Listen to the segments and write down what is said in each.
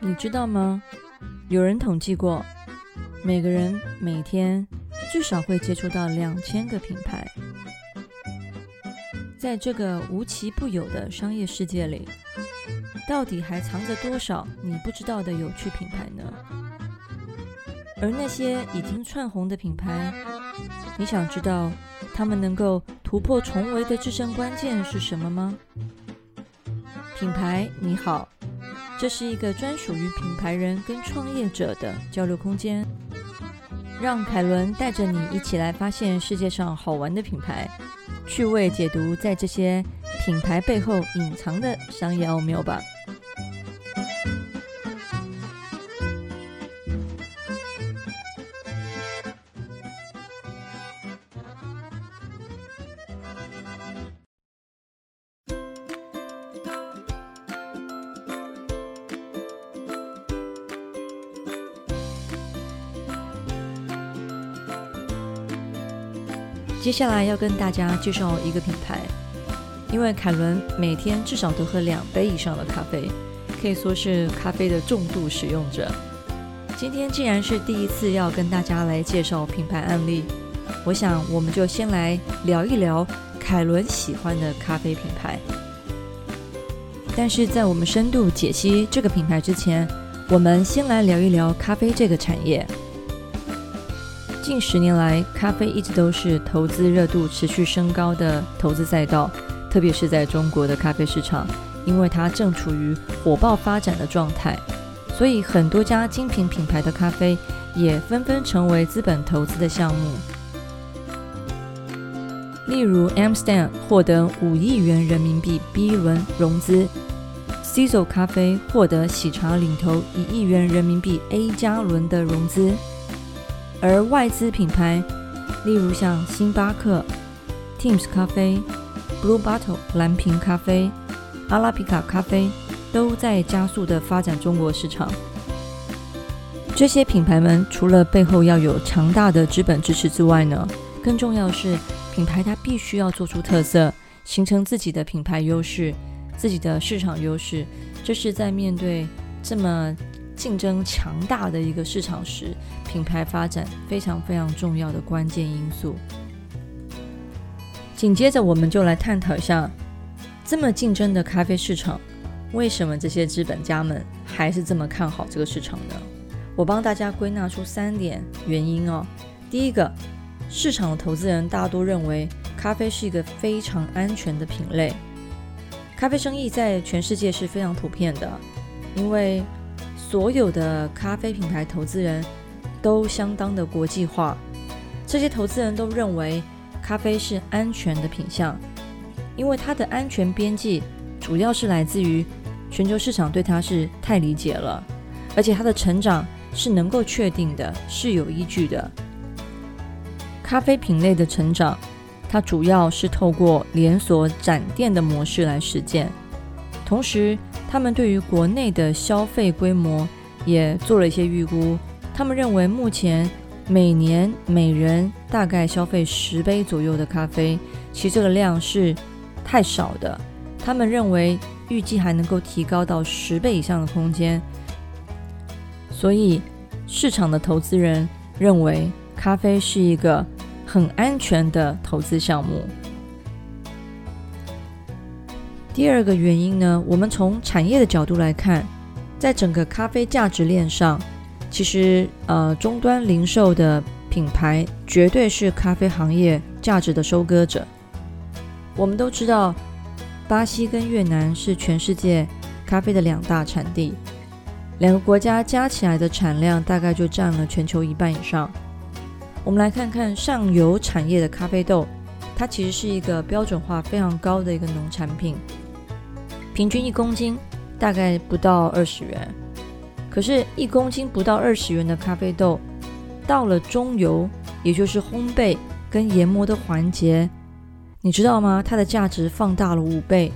你知道吗？有人统计过，每个人每天至少会接触到两千个品牌。在这个无奇不有的商业世界里，到底还藏着多少你不知道的有趣品牌呢？而那些已经窜红的品牌，你想知道他们能够突破重围的制胜关键是什么吗？品牌你好，这是一个专属于品牌人跟创业者的交流空间，让凯伦带着你一起来发现世界上好玩的品牌。趣味解读，在这些品牌背后隐藏的商业奥妙吧。接下来要跟大家介绍一个品牌，因为凯伦每天至少都喝两杯以上的咖啡，可以说是咖啡的重度使用者。今天既然是第一次要跟大家来介绍品牌案例，我想我们就先来聊一聊凯伦喜欢的咖啡品牌。但是在我们深度解析这个品牌之前，我们先来聊一聊咖啡这个产业。近十年来，咖啡一直都是投资热度持续升高的投资赛道，特别是在中国的咖啡市场，因为它正处于火爆发展的状态，所以很多家精品品牌的咖啡也纷纷成为资本投资的项目。例如，Amstel 获得五亿元人民币 B 轮融资 c i s o 咖啡获得喜茶领投一亿元人民币 A 加轮的融资。而外资品牌，例如像星巴克、Teams 咖啡、Blue Bottle 蓝瓶咖啡、阿拉比卡咖啡，都在加速的发展中国市场。这些品牌们除了背后要有强大的资本支持之外呢，更重要是品牌它必须要做出特色，形成自己的品牌优势、自己的市场优势。这是在面对这么。竞争强大的一个市场时，品牌发展非常非常重要的关键因素。紧接着，我们就来探讨一下，这么竞争的咖啡市场，为什么这些资本家们还是这么看好这个市场呢？我帮大家归纳出三点原因哦。第一个，市场的投资人大多认为咖啡是一个非常安全的品类，咖啡生意在全世界是非常普遍的，因为。所有的咖啡品牌投资人都相当的国际化，这些投资人都认为咖啡是安全的品相，因为它的安全边际主要是来自于全球市场对它是太理解了，而且它的成长是能够确定的，是有依据的。咖啡品类的成长，它主要是透过连锁展店的模式来实现，同时。他们对于国内的消费规模也做了一些预估。他们认为，目前每年每人大概消费十杯左右的咖啡，其实这个量是太少的。他们认为，预计还能够提高到十倍以上的空间。所以，市场的投资人认为，咖啡是一个很安全的投资项目。第二个原因呢，我们从产业的角度来看，在整个咖啡价值链上，其实呃终端零售的品牌绝对是咖啡行业价值的收割者。我们都知道，巴西跟越南是全世界咖啡的两大产地，两个国家加起来的产量大概就占了全球一半以上。我们来看看上游产业的咖啡豆，它其实是一个标准化非常高的一个农产品。平均一公斤大概不到二十元，可是，一公斤不到二十元的咖啡豆，到了中游，也就是烘焙跟研磨的环节，你知道吗？它的价值放大了五倍，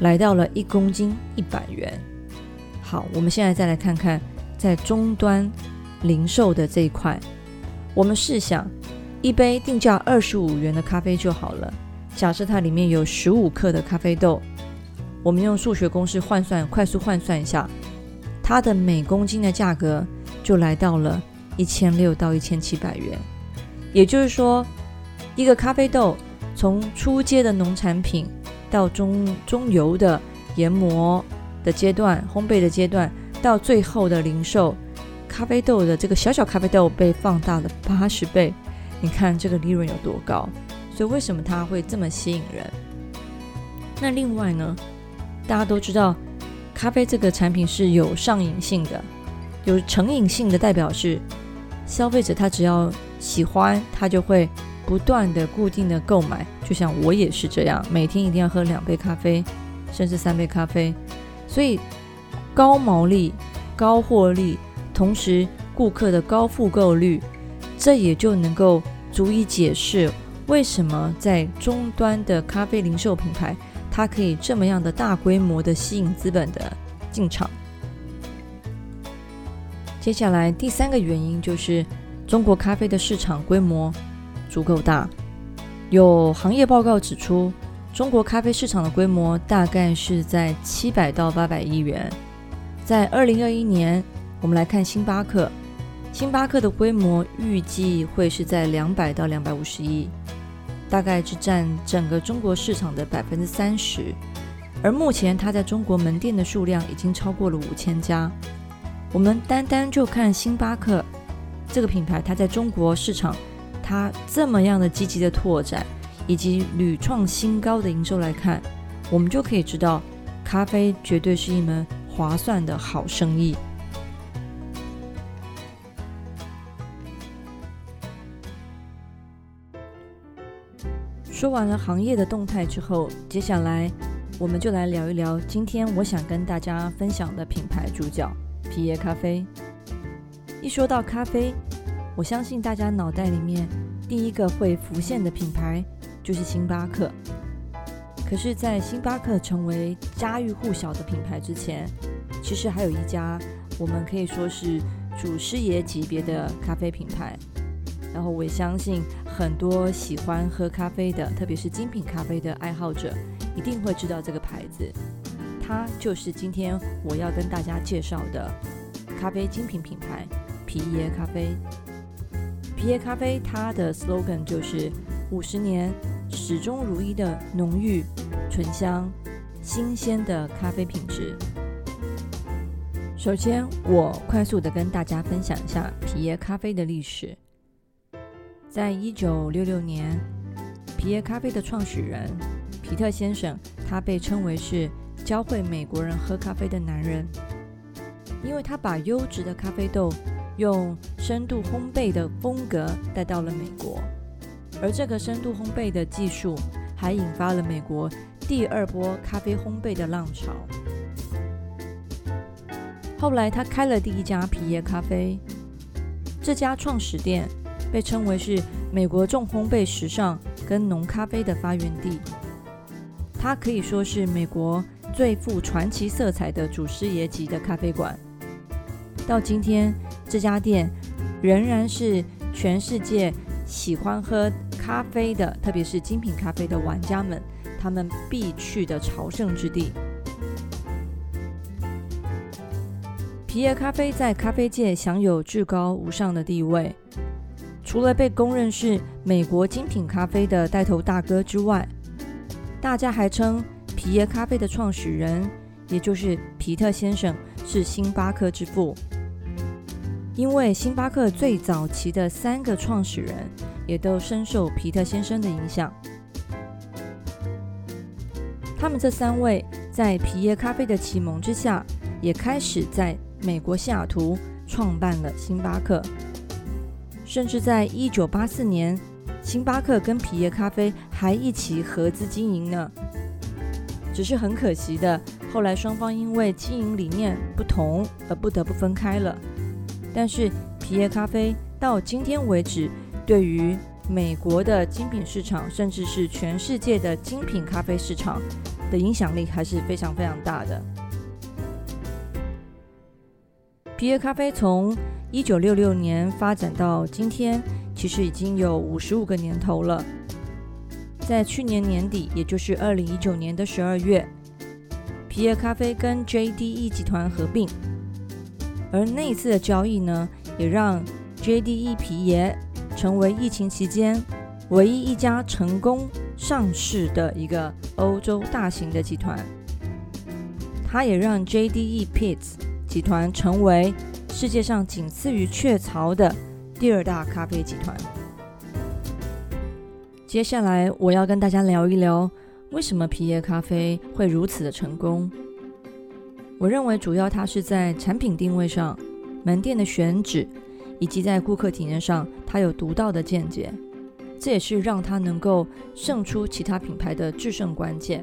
来到了一公斤一百元。好，我们现在再来看看在终端零售的这一块。我们试想，一杯定价二十五元的咖啡就好了。假设它里面有十五克的咖啡豆，我们用数学公式换算，快速换算一下，它的每公斤的价格就来到了一千六到一千七百元。也就是说，一个咖啡豆从初阶的农产品到中中游的研磨的阶段、烘焙的阶段，到最后的零售，咖啡豆的这个小小咖啡豆被放大了八十倍。你看这个利润有多高？所以为什么它会这么吸引人？那另外呢，大家都知道，咖啡这个产品是有上瘾性的，有成瘾性的代表是消费者他只要喜欢，他就会不断的固定的购买。就像我也是这样，每天一定要喝两杯咖啡，甚至三杯咖啡。所以高毛利、高获利，同时顾客的高复购率，这也就能够足以解释。为什么在终端的咖啡零售品牌，它可以这么样的大规模的吸引资本的进场？接下来第三个原因就是中国咖啡的市场规模足够大。有行业报告指出，中国咖啡市场的规模大概是在七百到八百亿元。在二零二一年，我们来看星巴克。星巴克的规模预计会是在两百到两百五十亿，大概只占整个中国市场的百分之三十。而目前它在中国门店的数量已经超过了五千家。我们单单就看星巴克这个品牌，它在中国市场它这么样的积极的拓展，以及屡创新高的营收来看，我们就可以知道，咖啡绝对是一门划算的好生意。说完了行业的动态之后，接下来我们就来聊一聊今天我想跟大家分享的品牌主角皮耶咖啡。一说到咖啡，我相信大家脑袋里面第一个会浮现的品牌就是星巴克。可是，在星巴克成为家喻户晓的品牌之前，其实还有一家我们可以说是祖师爷级别的咖啡品牌。然后我也相信很多喜欢喝咖啡的，特别是精品咖啡的爱好者，一定会知道这个牌子。它就是今天我要跟大家介绍的咖啡精品品牌皮耶咖啡。皮耶咖啡它的 slogan 就是五十年始终如一的浓郁、醇香、新鲜的咖啡品质。首先，我快速的跟大家分享一下皮耶咖啡的历史。在一九六六年，皮耶咖啡的创始人皮特先生，他被称为是教会美国人喝咖啡的男人，因为他把优质的咖啡豆用深度烘焙的风格带到了美国，而这个深度烘焙的技术还引发了美国第二波咖啡烘焙的浪潮。后来，他开了第一家皮耶咖啡，这家创始店。被称为是美国重烘焙时尚跟浓咖啡的发源地，它可以说是美国最富传奇色彩的祖师爷级的咖啡馆。到今天，这家店仍然是全世界喜欢喝咖啡的，特别是精品咖啡的玩家们，他们必去的朝圣之地。皮耶咖啡在咖啡界享有至高无上的地位。除了被公认是美国精品咖啡的带头大哥之外，大家还称皮耶咖啡的创始人，也就是皮特先生，是星巴克之父。因为星巴克最早期的三个创始人也都深受皮特先生的影响。他们这三位在皮耶咖啡的启蒙之下，也开始在美国西雅图创办了星巴克。甚至在一九八四年，星巴克跟皮耶咖啡还一起合资经营呢。只是很可惜的，后来双方因为经营理念不同而不得不分开了。但是皮耶咖啡到今天为止，对于美国的精品市场，甚至是全世界的精品咖啡市场的影响力还是非常非常大的。皮耶咖啡从一九六六年发展到今天，其实已经有五十五个年头了。在去年年底，也就是二零一九年的十二月，皮耶咖啡跟 JDE 集团合并，而那一次的交易呢，也让 JDE 皮耶成为疫情期间唯一一家成功上市的一个欧洲大型的集团。它也让 JDE Peet's 集团成为世界上仅次于雀巢的第二大咖啡集团。接下来我要跟大家聊一聊，为什么皮耶咖啡会如此的成功。我认为主要它是在产品定位上、门店的选址，以及在顾客体验上，它有独到的见解。这也是让它能够胜出其他品牌的制胜关键。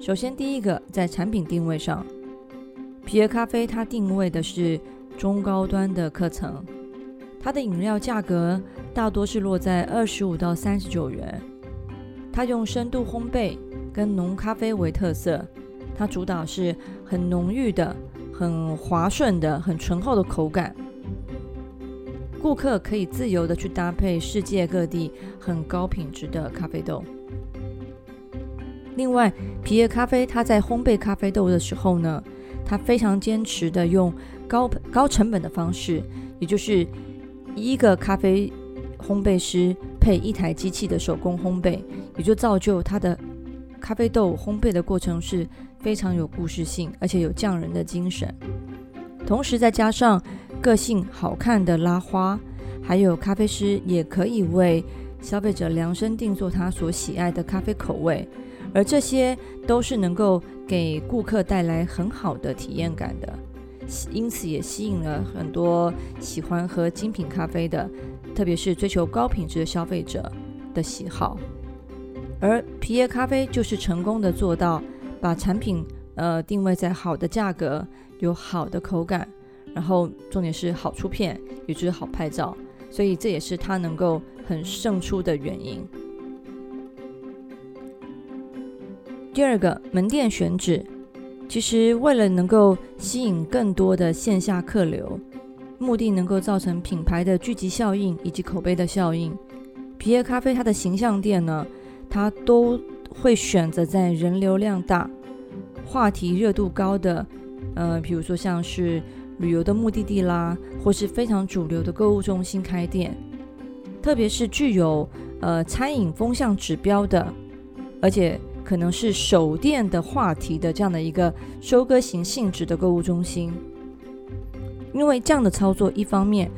首先，第一个在产品定位上，皮耶咖啡它定位的是中高端的课程。它的饮料价格大多是落在二十五到三十九元。它用深度烘焙跟浓咖啡为特色，它主打是很浓郁的、很滑顺的、很醇厚的口感。顾客可以自由的去搭配世界各地很高品质的咖啡豆。另外，皮耶咖啡它在烘焙咖啡豆的时候呢，他非常坚持的用高高成本的方式，也就是。一个咖啡烘焙师配一台机器的手工烘焙，也就造就他的咖啡豆烘焙的过程是非常有故事性，而且有匠人的精神。同时再加上个性好看的拉花，还有咖啡师也可以为消费者量身定做他所喜爱的咖啡口味，而这些都是能够给顾客带来很好的体验感的。因此也吸引了很多喜欢喝精品咖啡的，特别是追求高品质的消费者的喜好。而皮耶咖啡就是成功的做到把产品呃定位在好的价格、有好的口感，然后重点是好出片，也就是好拍照，所以这也是它能够很胜出的原因。第二个门店选址。其实，为了能够吸引更多的线下客流，目的能够造成品牌的聚集效应以及口碑的效应，皮耶咖啡它的形象店呢，它都会选择在人流量大、话题热度高的，呃，比如说像是旅游的目的地啦，或是非常主流的购物中心开店，特别是具有呃餐饮风向指标的，而且。可能是手电的话题的这样的一个收割型性质的购物中心，因为这样的操作，一方面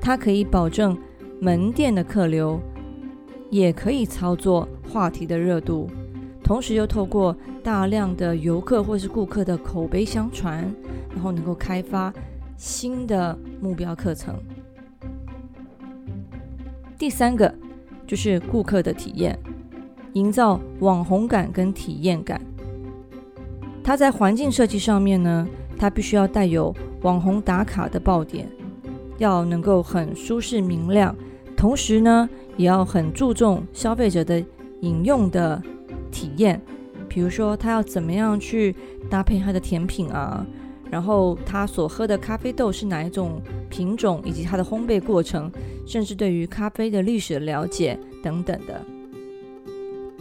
它可以保证门店的客流，也可以操作话题的热度，同时又透过大量的游客或是顾客的口碑相传，然后能够开发新的目标课程。第三个就是顾客的体验。营造网红感跟体验感，它在环境设计上面呢，它必须要带有网红打卡的爆点，要能够很舒适明亮，同时呢，也要很注重消费者的饮用的体验，比如说他要怎么样去搭配他的甜品啊，然后他所喝的咖啡豆是哪一种品种，以及它的烘焙过程，甚至对于咖啡的历史的了解等等的。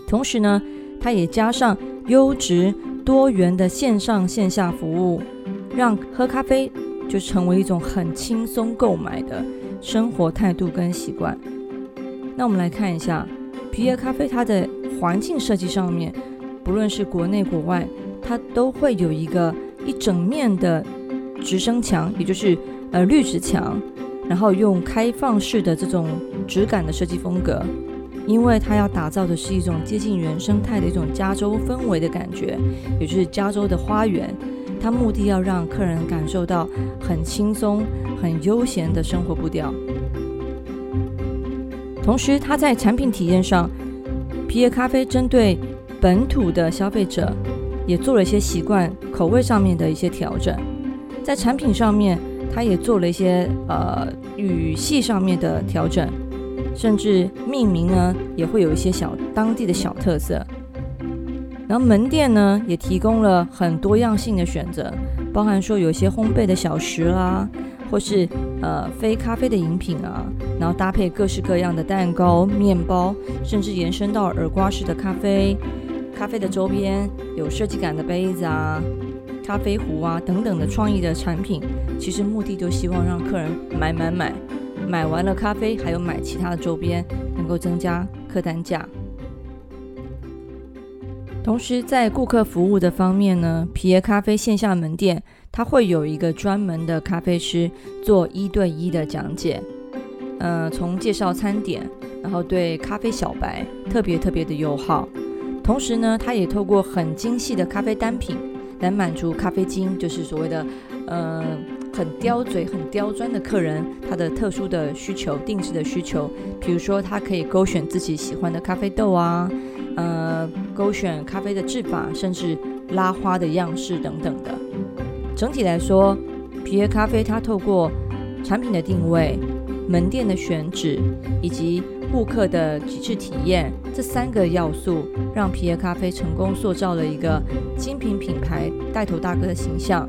同时呢，它也加上优质多元的线上线下服务，让喝咖啡就成为一种很轻松购买的生活态度跟习惯。那我们来看一下皮耶咖啡它的环境设计上面，不论是国内国外，它都会有一个一整面的直升墙，也就是呃绿植墙，然后用开放式的这种质感的设计风格。因为它要打造的是一种接近原生态的一种加州氛围的感觉，也就是加州的花园。它目的要让客人感受到很轻松、很悠闲的生活步调。同时，它在产品体验上，皮耶咖啡针对本土的消费者也做了一些习惯口味上面的一些调整。在产品上面，它也做了一些呃语系上面的调整。甚至命名呢，也会有一些小当地的小特色。然后门店呢也提供了很多样性的选择，包含说有些烘焙的小食啦，或是呃非咖啡的饮品啊，然后搭配各式各样的蛋糕、面包，甚至延伸到耳刮式的咖啡、咖啡的周边，有设计感的杯子啊、咖啡壶啊等等的创意的产品，其实目的就希望让客人买买买，买完了咖啡还有买其他的周边，能够增加客单价。同时，在顾客服务的方面呢，皮耶咖啡线下门店它会有一个专门的咖啡师做一对一的讲解，呃，从介绍餐点，然后对咖啡小白特别特别的友好。同时呢，他也透过很精细的咖啡单品来满足咖啡精，就是所谓的呃很刁嘴、很刁钻的客人他的特殊的需求、定制的需求。比如说，他可以勾选自己喜欢的咖啡豆啊。呃，勾选咖啡的制法，甚至拉花的样式等等的。整体来说，皮耶咖啡它透过产品的定位、门店的选址以及顾客的极致体验这三个要素，让皮耶咖啡成功塑造了一个精品品牌带头大哥的形象。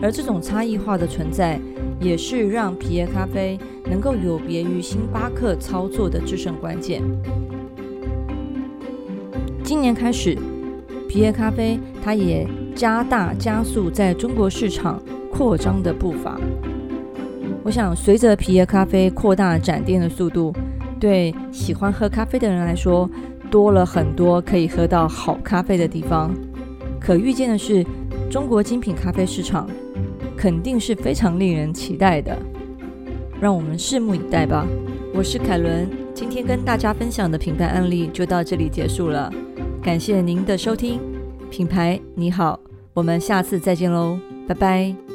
而这种差异化的存在，也是让皮耶咖啡能够有别于星巴克操作的制胜关键。今年开始，皮耶咖啡它也加大加速在中国市场扩张的步伐。我想，随着皮耶咖啡扩大展店的速度，对喜欢喝咖啡的人来说，多了很多可以喝到好咖啡的地方。可预见的是，中国精品咖啡市场肯定是非常令人期待的。让我们拭目以待吧。我是凯伦，今天跟大家分享的品牌案例就到这里结束了。感谢您的收听，品牌你好，我们下次再见喽，拜拜。